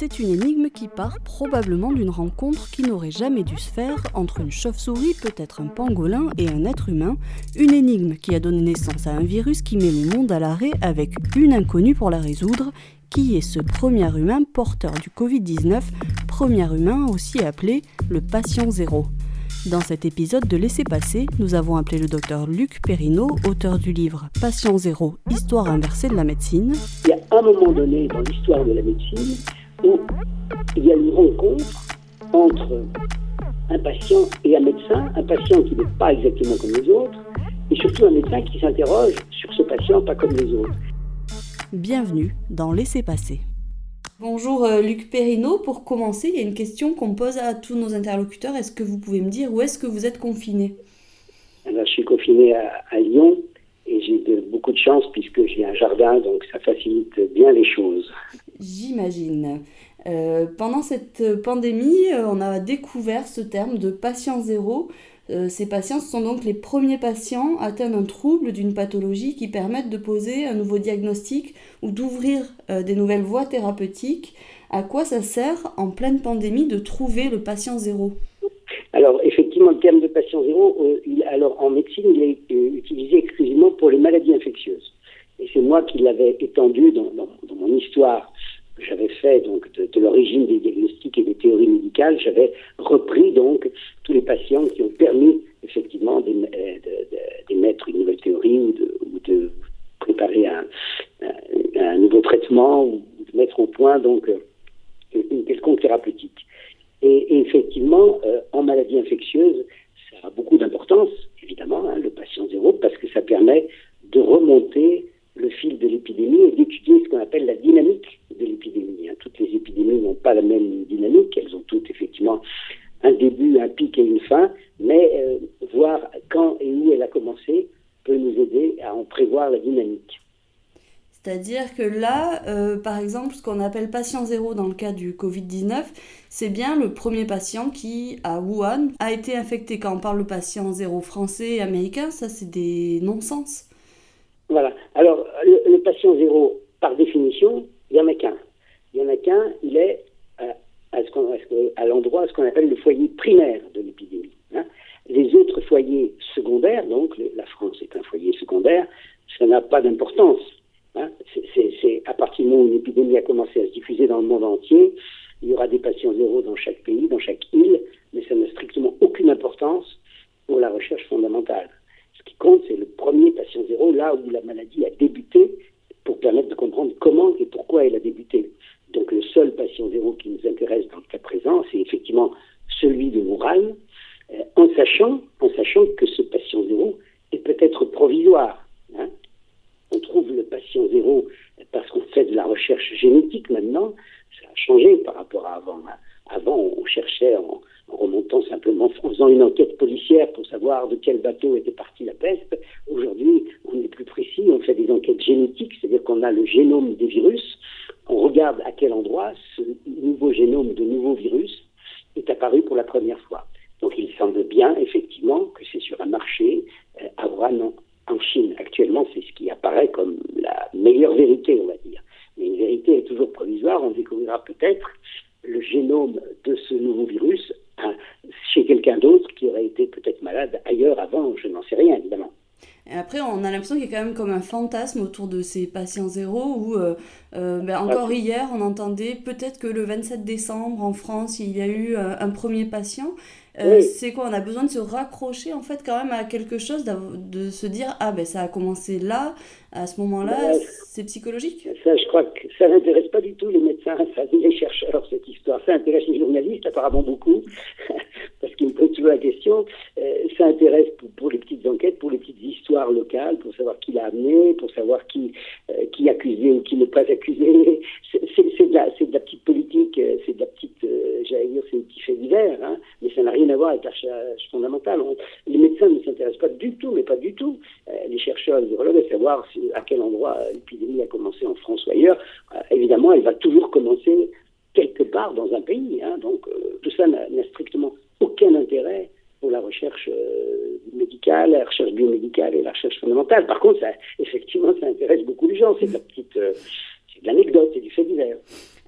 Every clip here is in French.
C'est une énigme qui part probablement d'une rencontre qui n'aurait jamais dû se faire entre une chauve-souris, peut-être un pangolin, et un être humain. Une énigme qui a donné naissance à un virus qui met le monde à l'arrêt avec une inconnue pour la résoudre. Qui est ce premier humain porteur du Covid-19 Premier humain aussi appelé le patient zéro. Dans cet épisode de Laisser passer, nous avons appelé le docteur Luc Perrineau, auteur du livre Patient zéro, histoire inversée de la médecine. Il y a un moment donné dans l'histoire de la médecine où il y a une rencontre entre un patient et un médecin, un patient qui n'est pas exactement comme les autres, et surtout un médecin qui s'interroge sur ce patient pas comme les autres. Bienvenue dans Laisser passer. Bonjour euh, Luc Perrineau. Pour commencer, il y a une question qu'on pose à tous nos interlocuteurs. Est-ce que vous pouvez me dire où est-ce que vous êtes confiné? Alors, Je suis confiné à, Lyon et j'ai beaucoup de chance puisque j'ai un jardin, donc ça facilite bien les choses. J'imagine. Euh, pendant cette pandémie, euh, on a découvert ce terme de patient zéro. Euh, ces patients sont donc les premiers patients atteints d'un trouble, d'une pathologie qui permettent de poser un nouveau diagnostic ou d'ouvrir des nouvelles voies thérapeutiques. À quoi ça sert en pleine pandémie de trouver le patient zéro? Alors, effectivement, le terme de patient zéro, alors en médecine, il est utilisé exclusivement pour les maladies infectieuses. Et c'est moi qui l'avais étendu dans, mon histoire donc de, de l'origine des diagnostics et des théories médicales. J'avais repris donc tous les patients qui ont permis effectivement euh, d'émettre une nouvelle théorie ou de, préparer un, nouveau traitement ou de mettre au point donc euh, une quelconque thérapeutique. Et, effectivement, euh, en maladie infectieuse, ça a beaucoup d'importance, évidemment, hein, le patient zéro, parce que ça permet de remonter le fil de l'épidémie et d'étudier ce qu'on appelle la dynamique de l'épidémie. Hein. Toutes les épidémies n'ont pas la même dynamique, elles ont toutes effectivement un début, un pic et une fin, mais euh, voir quand et où elle a commencé peut nous aider à en prévoir la dynamique. C'est-à-dire que là, euh, par exemple, ce qu'on appelle patient zéro dans le cas du Covid-19, c'est bien le premier patient qui, à Wuhan, a été infecté. Quand on parle de patient zéro français et américain, ça c'est des non-sens. Voilà. Alors, le, patient zéro, par définition, il n'y en a qu'un. Il n'y en a qu'un, il est à, l'endroit, ce qu'on appelle le foyer primaire de l'épidémie. Hein. Les autres foyers secondaires, donc la France est un foyer secondaire, ça n'a pas d'importance. Hein. C'est à partir du moment où une épidémie a commencé à se diffuser dans le monde entier, il y aura des patients zéro dans chaque pays, dans chaque île, mais ça n'a strictement aucune importance pour la recherche fondamentale. Ce qui compte, c'est le premier patient zéro, là où la maladie a débuté, pour permettre de comprendre comment et pourquoi elle a débuté. Donc le seul patient zéro qui nous intéresse dans le cas présent, c'est effectivement celui de Wuhan, euh, en, sachant, en sachant que ce patient zéro est peut-être provisoire. Hein. On trouve le patient zéro parce qu'on fait de la recherche génétique maintenant. Ça a changé par rapport à avant. Hein. Avant, on cherchait en, remontant simplement, en faisant une enquête policière pour savoir de quel bateau était partie la peste. Aujourd'hui, on est plus précis, on fait des enquêtes génétiques, c'est-à-dire qu'on a le génome des virus, on regarde à quel endroit ce nouveau génome de nouveau virus est apparu pour la première fois. Donc il semble bien, effectivement, que c'est sur un marché euh, à Wuhan, en Chine. Actuellement, c'est ce qui apparaît comme la meilleure vérité, on va dire. Mais une vérité est toujours provisoire. On découvrira peut-être le génome de ce nouveau virus hein, chez quelqu'un d'autre qui aurait été peut-être malade ailleurs avant. Je n'en sais rien, évidemment. Et après, on a l'impression qu'il y a quand même comme un fantasme autour de ces patients zéro où, euh, euh, ben, encore hier, on entendait peut-être que le 27 décembre, en France, il y a eu euh, un premier patient. C'est quoi On a besoin de se raccrocher, en fait, quand même à quelque chose, de se dire, ah ben ça a commencé là, à ce moment-là, c'est psychologique. Ça, je crois que ça n'intéresse pas du tout les médecins, ça, les chercheurs, cette histoire. Ça intéresse les journalistes, apparemment beaucoup, parce qu'ils me posent la question. ça intéresse pour les petites enquêtes, pour les petites histoires locales, pour savoir qui l'a amené, pour savoir qui, euh, qui accusé ou qui n'est pas accusé. C'est de, la, petite politique, euh, c'est de la petite, euh, j'allais dire, c'est un petit fait divers, hein, mais ça n'a rien à voir avec la recherche fondamentale. les médecins ne s'intéressent pas du tout, mais pas du tout. les chercheurs, les virologues, à savoir à quel endroit l'épidémie a commencé en France ou ailleurs. évidemment, elle va toujours commencer quelque part dans un pays. Hein, donc tout ça n'a strictement aucun intérêt pour la recherche euh, médicale, la recherche biomédicale et la recherche fondamentale. Par contre, effectivement, ça intéresse beaucoup de gens. C'est de la petite, euh, c'est l'anecdote, c'est du fait divers.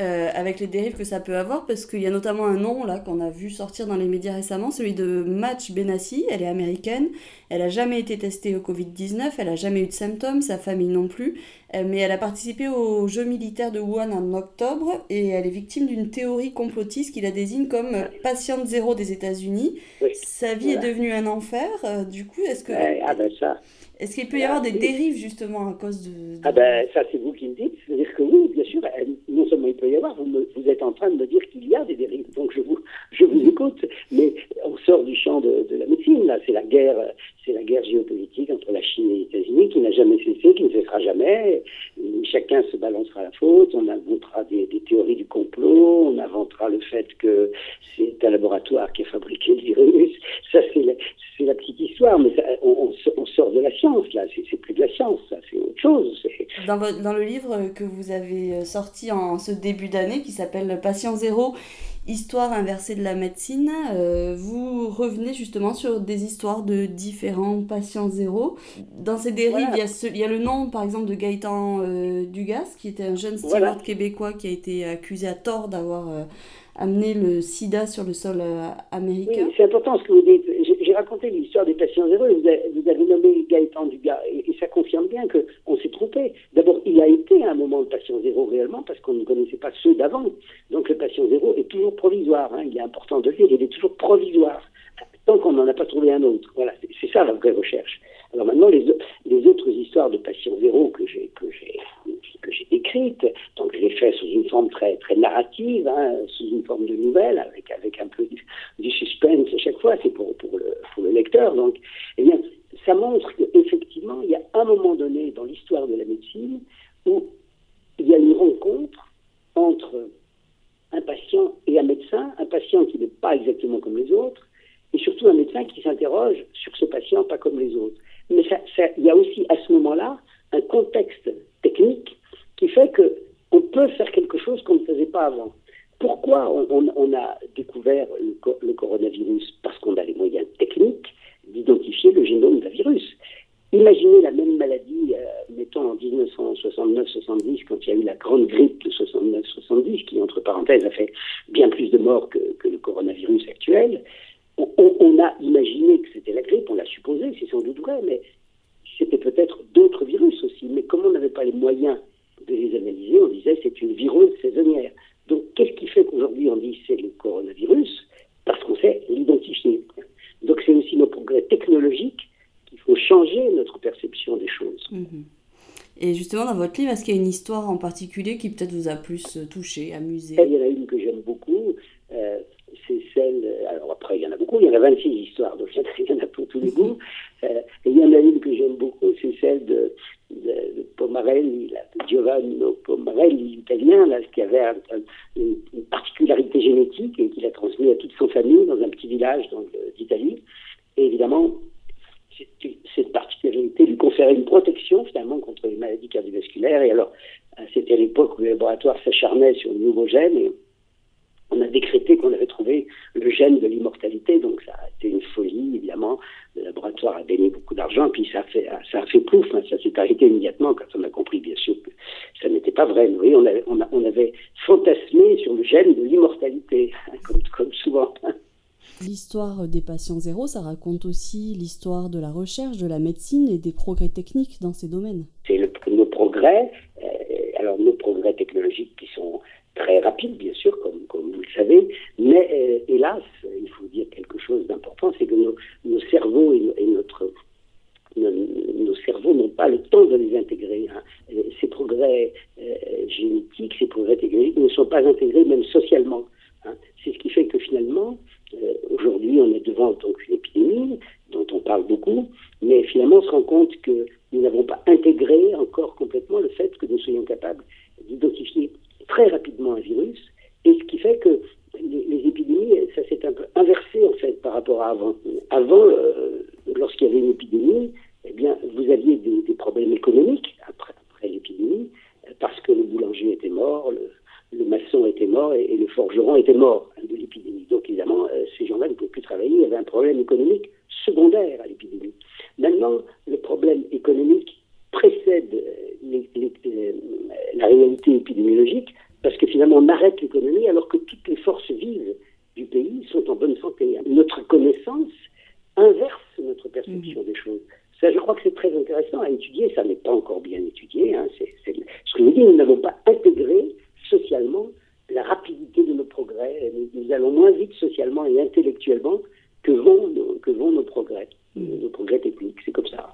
euh, avec les dérives que ça peut avoir, parce qu'il y a notamment un nom là qu'on a vu sortir dans les médias récemment, celui de Match Benassi. Elle est américaine, elle a jamais été testée au Covid-19, elle a jamais eu de symptômes, sa famille non plus, mais elle a participé aux Jeux militaires de Wuhan en octobre et elle est victime d'une théorie complotiste qui la désigne comme patiente zéro des États-Unis. Sa vie est devenue un enfer. Euh, du coup, est-ce que ah ben ça. Est-ce qu'il peut y avoir des dérives justement à cause de... Ah ben ça c'est vous qui me dites. C'est-à-dire que oui, bien sûr, non seulement il peut y avoir, vous, vous êtes en train de me dire qu'il y a des dérives. Donc je vous, je vous écoute, mais on sort du champ de, de la médecine. Là, c'est la guerre, c'est la guerre géopolitique entre la Chine et les États-Unis qui n'a jamais cessé, qui ne cessera jamais. Chacun se balancera la faute. On inventera des, théories du complot. On inventera le fait que c'est un laboratoire qui a fabriqué le virus. Ça c'est la, petite histoire, mais on, on, sort de la science là. C'est plus de la science, ça c'est autre chose. Dans, dans, le livre que vous avez euh, sorti en ce début d'année, qui s'appelle Patient Zéro, Histoire inversée de la médecine, euh, vous revenez justement sur des histoires de différents patients zéro. Dans ces dérives, il, y a il, y a le nom par exemple de Gaëtan euh, Dugas, qui était un jeune steward québécois qui a été accusé à tort d'avoir amené le sida sur le sol américain. c'est important ce que vous dites j'ai raconté l'histoire des patients zéro et vous avez, nommé Gaëtan Dugas. Et, et ça confirme bien qu'on s'est trompé. D'abord, il a été à un moment le patient zéro réellement parce qu'on ne connaissait pas ceux d'avant. Donc le patient zéro est toujours provisoire. Hein. Il est important de le dire, il est toujours provisoire. Tant qu'on n'en a pas trouvé un autre. Voilà, c'est ça la vraie recherche. Alors maintenant, les, les autres histoires de patients zéro que j'ai que j'ai que j'ai écrites, donc je les fais sous une forme très très narrative, hein, sous une forme de nouvelle, avec avec un peu du, suspense à chaque fois. C'est pour pour le pour le lecteur. Donc, eh bien, ça montre qu'effectivement, il y a un moment donné dans l'histoire de la médecine une rencontre entre un patient et un médecin, un patient qui n'est pas exactement comme les autres, et surtout un médecin qui s'interroge sur ce patient pas comme les autres. Mais il y a aussi à ce moment-là un contexte technique qui fait qu'on peut faire quelque chose qu'on ne faisait pas avant. Pourquoi on, a découvert le, coronavirus? Parce qu'on a les moyens techniques d'identifier le génome d'un virus. Imaginez la même maladie, euh, mettons en 1969-70, quand il y a eu la grande grippe de 69-70, qui, entre parenthèses, a fait bien plus de morts que, le coronavirus actuel. on a imaginé que c'était la grippe, on l'a supposé, c'est sans doute vrai, mais c'était peut-être d'autres virus aussi. Mais comme on n'avait pas les moyens de les analyser, on disait c'est une virose saisonnière. Donc qu'est-ce qui fait qu'aujourd'hui on dit c'est le coronavirus? Parce qu'on sait l'identifier. Donc c'est aussi nos progrès technologiques faut changer notre perception des choses. Mhm. Et justement, dans votre livre, est-ce qu'il y a une histoire en particulier qui peut-être vous a plus euh, touché, amusé? Il y en a une que j'aime beaucoup. Euh, c'est celle. Alors après, il y en a beaucoup. Il y en a 26 histoires, donc il y en a pour tous les goûts. Euh, et il y en a une que j'aime beaucoup, c'est celle de, de, Pomarelli, Giovanni Pomarelli, italien, là, qui avait une, particularité génétique et qui l'a transmis à toute son famille dans un petit village d'Italie. Et évidemment, cette particularité lui conférait une protection finalement contre les maladies cardiovasculaires. Et alors, c'était l'époque où le laboratoire s'acharnait sur le nouveau gène. Et on a décrété qu'on avait trouvé le gène de l'immortalité, donc ça a été une folie, évidemment. Le laboratoire a gagné beaucoup d'argent, puis ça a fait, ça plouf, hein. ça s'est arrêté immédiatement quand on a compris, bien sûr, que ça n'était pas vrai. Oui, on avait, on, avait fantasmé sur le gène de l'immortalité, comme souvent. L'histoire des patients zéro, ça raconte aussi l'histoire de la recherche, de la médecine et des progrès techniques dans ces domaines. C'est nos progrès, euh, alors nos progrès technologiques qui sont très rapides, bien sûr, comme, comme vous le savez, mais euh, hélas, il faut dire quelque chose d'important, c'est que nos, nos, cerveaux et, notre nos, cerveaux n'ont pas le temps de les intégrer. Hein. Ces progrès euh, génétiques, ces progrès technologiques ne sont pas intégrés même socialement. Hein. C'est ce qui fait que finalement, euh, aujourd'hui, on est devant donc dont on parle beaucoup, mais finalement, on se rend compte que nous n'avons pas intégré encore complètement le fait que nous soyons capables d'identifier très rapidement un virus, et ce qui fait que les, épidémies, ça s'est un peu inversé en fait par rapport à avant. Avant, euh, lorsqu'il y avait une épidémie, eh vous aviez des, problèmes économiques après, l'épidémie, parce que le boulanger était mort, le, maçon était mort et, le forgeron était mort évidemment, euh, ces gens-là ne pouvaient plus travailler, il y avait un problème économique secondaire à l'épidémie. Maintenant, le problème économique précède euh, la réalité épidémiologique parce que finalement on arrête l'économie alors que toutes les forces vives du pays sont en bonne santé. Notre connaissance inverse notre perception mhm. des choses. Ça, je crois que c'est très intéressant à étudier. Ça n'est pas encore bien étudié. Hein. C'est, ce que je dis, nous n'avons pas intégré socialement la rapidité de nos progrès. Nous, allons moins vite socialement et intellectuellement que vont nos, que vont nos progrès, mhm. nos progrès techniques. C'est comme ça.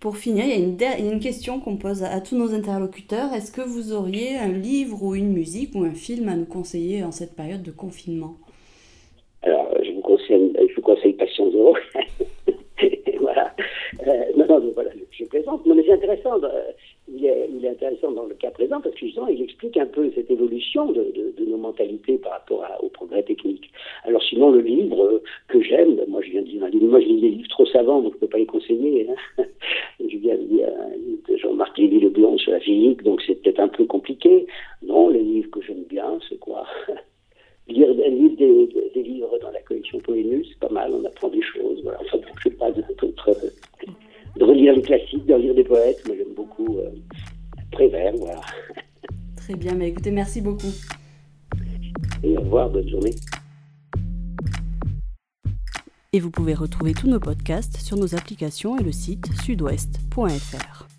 Pour il y a une, question qu'on pose à, tous nos interlocuteurs. Est-ce que vous auriez un livre ou une musique ou un film à nous conseiller en cette période de confinement? Alors, je vous conseille, je vous conseille voilà. Euh, non, non, voilà, je plaisante. Non, mais c'est intéressant. Euh, il, est, intéressant dans le cas présent parce que justement, il explique un peu cette évolution de, de, nos mentalités par rapport à, au progrès technique. Alors, sinon, le livre que j'aime, moi, je viens de dire un livre. Moi, je lis des livres trop savants, donc je ne peux pas les conseiller. Hein. je viens de dire Jean-Marc Lévy Leblanc sur la physique, donc c'est peut-être un peu compliqué. Non, les livres que j'aime bien, c'est quoi? Lire, lire des, des, livres dans la collection Poénus, c'est pas mal, on apprend des choses. Voilà. Enfin, je sais pas, de, de, relire les classiques, de lire des poètes, moi j'aime beaucoup euh, Prévert, voilà. Très bien, mais écoutez, merci beaucoup. Et au revoir, bonne journée. Et vous pouvez retrouver tous nos podcasts sur nos applications et le site sudouest.fr.